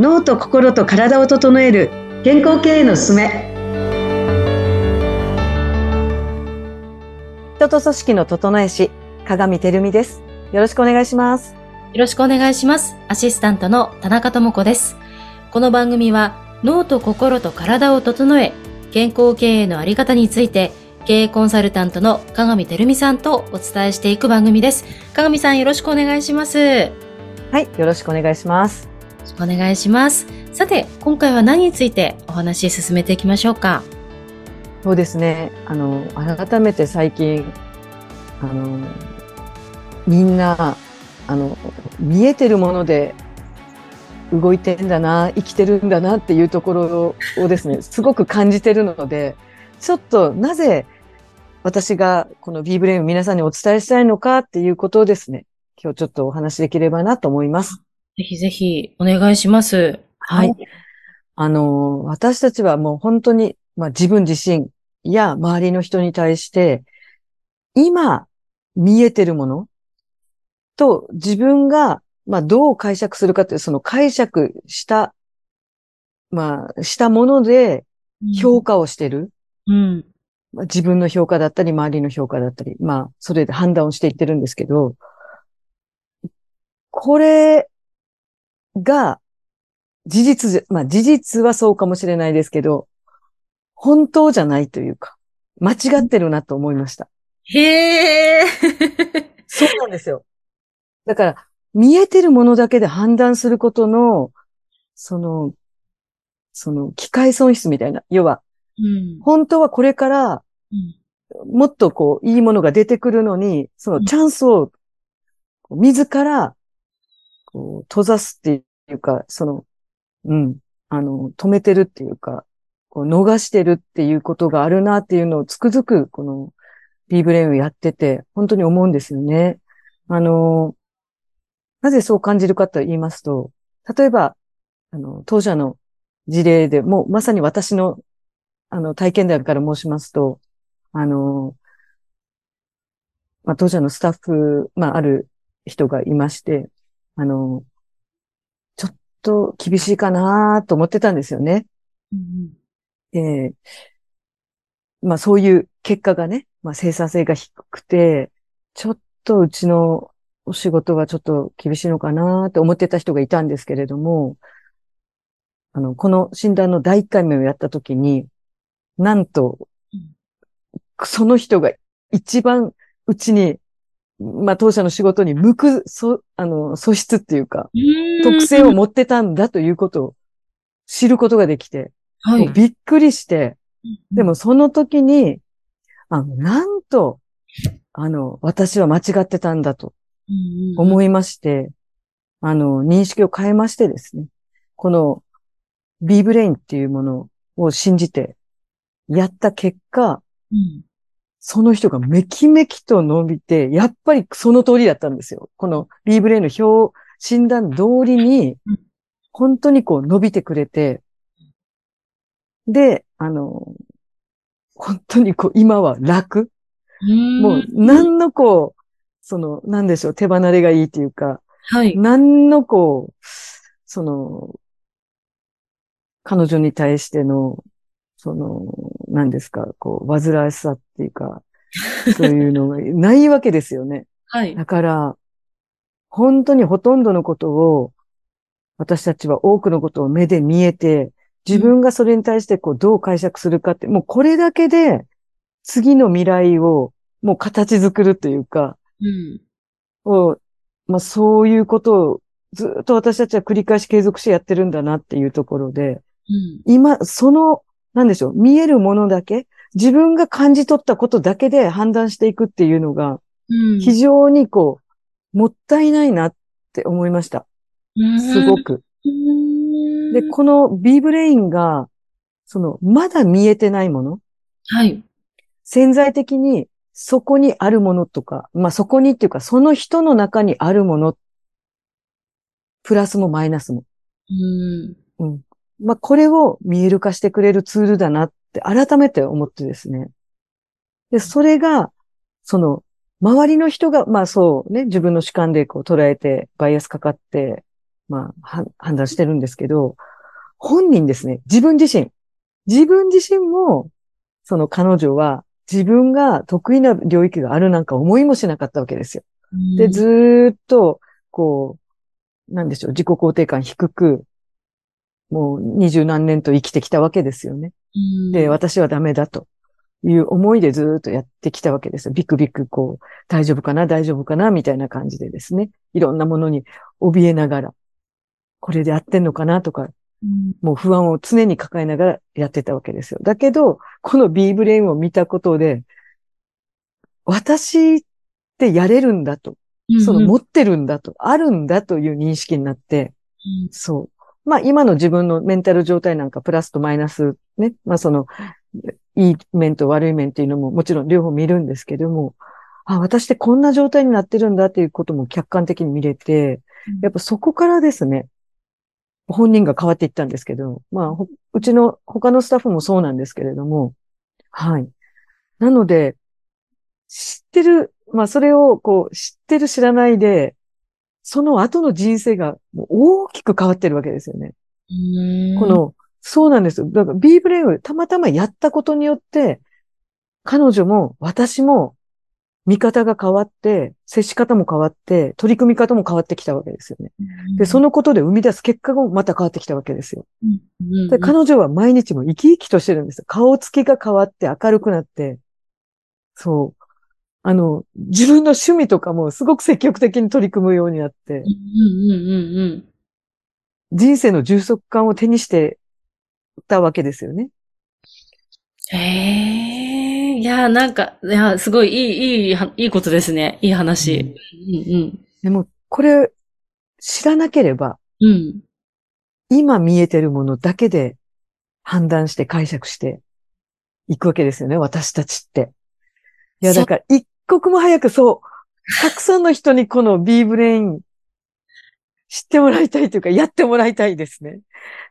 脳と心と体を整える健康経営のすすめ人と組織の整え師鏡照美ですよろしくお願いしますよろしくお願いしますアシスタントの田中智子ですこの番組は脳と心と体を整え健康経営のあり方について経営コンサルタントの鏡照美さんとお伝えしていく番組です。鏡さんよろしくお願いします。はい、よろしくお願いします。お願いします。さて、今回は何についてお話し進めていきましょうか？そうですね。あの、改めて最近、あの、みんな、あの、見えてるもので動いてんだな、生きてるんだなっていうところをですね、すごく感じてるので、ちょっとなぜ私がこの B ブレインを皆さんにお伝えしたいのかっていうことをですね、今日ちょっとお話しできればなと思います。ぜひぜひお願いします。はい。あの、私たちはもう本当に、まあ、自分自身や周りの人に対して、今見えてるものと自分が、まあ、どう解釈するかっていう、その解釈した、まあ、したもので評価をしてる。うん。まあ、自分の評価だったり、周りの評価だったり、まあ、それで判断をしていってるんですけど、これが、事実、まあ事実はそうかもしれないですけど、本当じゃないというか、間違ってるなと思いました。へえ。そうなんですよ。だから、見えてるものだけで判断することの、その、その、機会損失みたいな。要は、うん、本当はこれから、もっとこう、いいものが出てくるのに、そのチャンスを、自ら、こう、閉ざすっていうか、その、うん、あの、止めてるっていうか、こう逃してるっていうことがあるなっていうのをつくづく、この、 B-BRAIN をやってて、本当に思うんですよね。あの、なぜそう感じるかと言いますと、例えば、あの、当社の事例でもうまさに私の、あの、体験談から申しますと、あの、まあ、当社のスタッフ、まあ、ある人がいまして、あの、ちょっと厳しいかなと思ってたんですよね。うん、で、まあそういう結果がね、まあ生産性が低くて、ちょっとうちのお仕事はちょっと厳しいのかなって思ってた人がいたんですけれども、あの、この診断の第1回目をやったときに、なんと、その人が一番うちにまあ、当社の仕事に向く、そ、あの、素質っていうか、特性を持ってたんだということを知ることができて、はい、びっくりして、でもその時に、あなんと、あの、私は間違ってたんだと思いまして、あの、認識を変えましてですね、この B ブレインっていうものを信じてやった結果、うん、その人がめきめきと伸びて、やっぱりその通りだったんですよ。この B ブレイの表、診断通りに、本当にこう伸びてくれて、で、あの、本当にこう今は楽。もう何のこう、その、なんでしょう、手離れがいいっていうか、はい。何のこう、その、彼女に対しての、その、何ですか、こう、煩わしさっていうか、そういうのが ないわけですよね。はい。だから、本当にほとんどのことを、私たちは多くのことを目で見えて、自分がそれに対してこうどう解釈するかって、もうこれだけで次の未来をもう形作るというか、うん、をまあ、そういうことをずっと私たちは繰り返し継続してやってるんだなっていうところで、うん、今、そのなんでしょう、見えるものだけ、自分が感じ取ったことだけで判断していくっていうのが、非常にこう、もったいないなって思いました。すごく。で、この B ブレインが、その、まだ見えてないもの。はい。潜在的にそこにあるものとか、まあそこにっていうか、その人の中にあるもの、プラスもマイナスも。うん。うん。まあ、これを見える化してくれるツールだなって改めて思ってですね。で、それが、その、周りの人が、まあそうね、自分の主観でこう捉えて、バイアスかかって、まあ、判断してるんですけど、本人ですね、自分自身。自分自身も、その彼女は自分が得意な領域があるなんか思いもしなかったわけですよ。で、ずーっと、こう、なんでしょう、自己肯定感低く、もう二十何年と生きてきたわけですよね。で、私はダメだという思いでずーっとやってきたわけですよ。ビクビクこう、大丈夫かな？大丈夫かな？みたいな感じでですね。いろんなものに怯えながら、これで合ってんのかな？とか、もう不安を常に抱えながらやってたわけですよ。だけど、この B ブレインを見たことで、私ってやれるんだと。その持ってるんだと、あるんだという認識になって、そう。まあ今の自分のメンタル状態なんかプラスとマイナスね。まあその、いい面と悪い面っていうのももちろん両方見るんですけども、あ、私ってこんな状態になってるんだっていうことも客観的に見れて、やっぱそこからですね、本人が変わっていったんですけど、まあ、うちの他のスタッフもそうなんですけれども、はい。なので、知ってる、まあ、それをこう、知ってる知らないで、その後の人生が大きく変わってるわけですよね。この、そうなんですよ。だから B ブレインたまたまやったことによって、彼女も私も見方が変わって、接し方も変わって、取り組み方も変わってきたわけですよね。で、そのことで生み出す結果もまた変わってきたわけですよ。で彼女は毎日も生き生きとしてるんですよ。顔つきが変わって明るくなって、そう。あの、自分の趣味とかもすごく積極的に取り組むようになって、人生の充足感を手にしてたわけですよね。へえ、いや、なんか、いや、すごいいい、いい、いいことですね。いい話。うん、うん、でも、これ、知らなければ、うん、今見えてるものだけで判断して解釈していくわけですよね、私たちって。いや、だから、一刻も早くそう、たくさんの人にこの B ブレイン知ってもらいたいというか、やってもらいたいですね。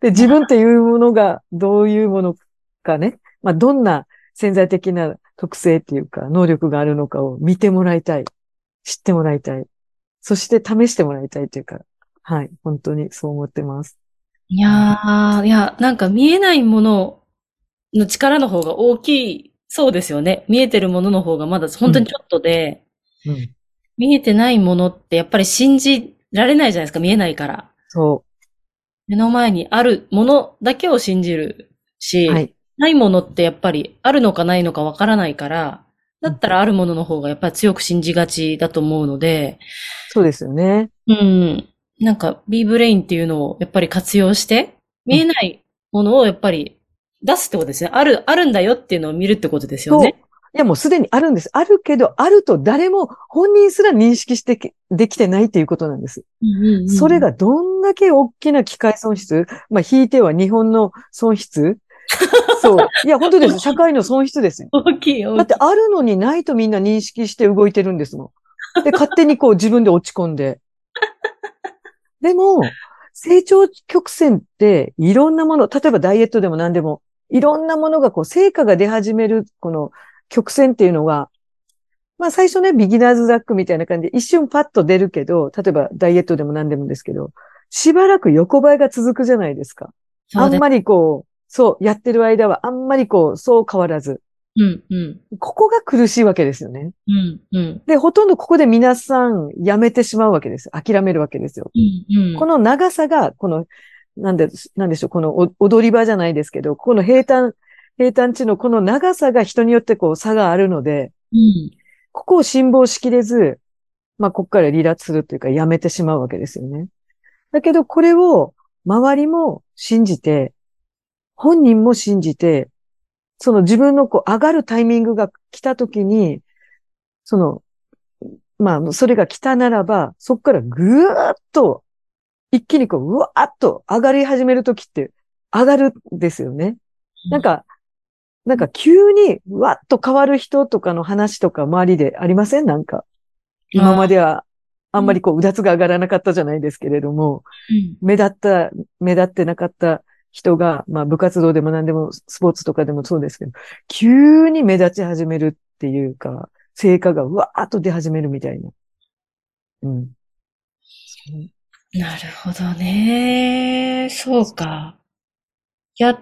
で、自分っていうものがどういうものかね。まあ、どんな潜在的な特性っていうか、能力があるのかを見てもらいたい。知ってもらいたい。そして試してもらいたいというか、はい、本当にそう思ってます。いやー、いや、なんか見えないものの力の方が大きい、そうですよね。見えてるものの方がまだ本当にちょっとで、うん、うん、見えてないものってやっぱり信じられないじゃないですか、見えないから。そう。目の前にあるものだけを信じるし、はい、ないものってやっぱりあるのかないのかわからないから、だったらあるものの方がやっぱり強く信じがちだと思うので。そうですよね。うん。なんか B ブレインっていうのをやっぱり活用して、見えないものをやっぱり出すってことですね。ある、あるんだよっていうのを見るってことですよね。いや、もうすでにあるんです。あるけど、あると誰も本人すら認識してできてないっていうことなんです。うんうんうん、それがどんだけ大きな機械損失、まあ、引いては日本の損失？そう。いや、本当です。社会の損失ですよ。大きい、大きい。だってあるのにないとみんな認識して動いてるんですもん。で、勝手にこう自分で落ち込んで。でも、成長曲線っていろんなもの、例えばダイエットでも何でも、いろんなものがこう成果が出始める、この曲線っていうのは、まあ最初ね、ビギナーズザックみたいな感じで一瞬パッと出るけど、例えばダイエットでも何でもですけど、しばらく横ばいが続くじゃないですか。あんまりこう、そう、やってる間はあんまりこう、そう変わらず。うんうん、ここが苦しいわけですよね。うんうん、で、ほとんどここで皆さんやめてしまうわけです。諦めるわけですよ。うんうん、この長さが、この、なんで、なんでしょう、この踊り場じゃないですけど、この平坦、平坦地のこの長さが人によってこう差があるので、うん、ここを辛抱しきれず、まあ、ここから離脱するというか、やめてしまうわけですよね。だけど、これを周りも信じて、本人も信じて、その自分のこう上がるタイミングが来た時に、その、まあ、それが来たならば、そこからぐーっと、一気にこう、うわーっと上がり始める時って上がるんですよね。なんか、なんか急にわっと変わる人とかの話とか周りでありません？なんか。今まではあんまりこう、うだつが上がらなかったじゃないですけれども、うん、目立った、目立ってなかった人が、まあ部活動でも何でもスポーツとかでもそうですけど、急に目立ち始めるっていうか、成果がうわーっと出始めるみたいな。うん。なるほどね。そうか。やっ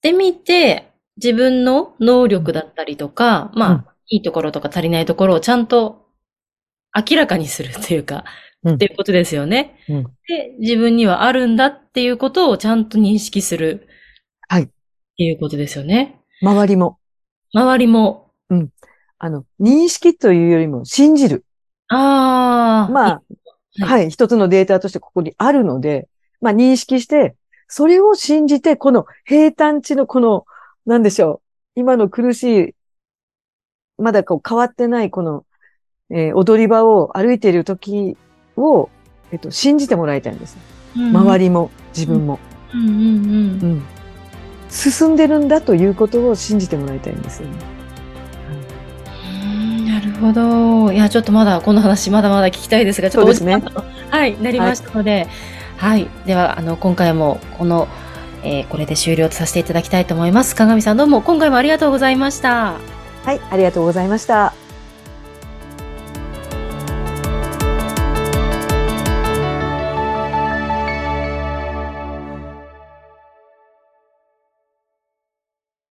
てみて、自分の能力だったりとか、まあ、うん、いいところとか足りないところをちゃんと明らかにするっていうか、うん、っていうことですよね、うん。で、自分にはあるんだっていうことをちゃんと認識する。はい。っていうことですよね。周りも。周りも。うん。あの、認識というよりも信じる。ああ。まあ、はい、はい。一つのデータとしてここにあるので、まあ認識して、それを信じて、この平坦地のこの、なんでしょう。今の苦しい、まだこう変わってないこの、えー、踊り場を歩いている時を、えっと、信じてもらいたいんです。うん、周りも自分も、うんうんうんうん。進んでるんだということを信じてもらいたいんですよね。なるほど。いや、ちょっとまだこの話まだまだ聞きたいですが、ちょっとお時間ね、はい、なりましたので、はい、はい、では、あの、今回もこの、えー、これで終了とさせていただきたいと思います。鏡さんどうも今回もありがとうございました。はい、ありがとうございました。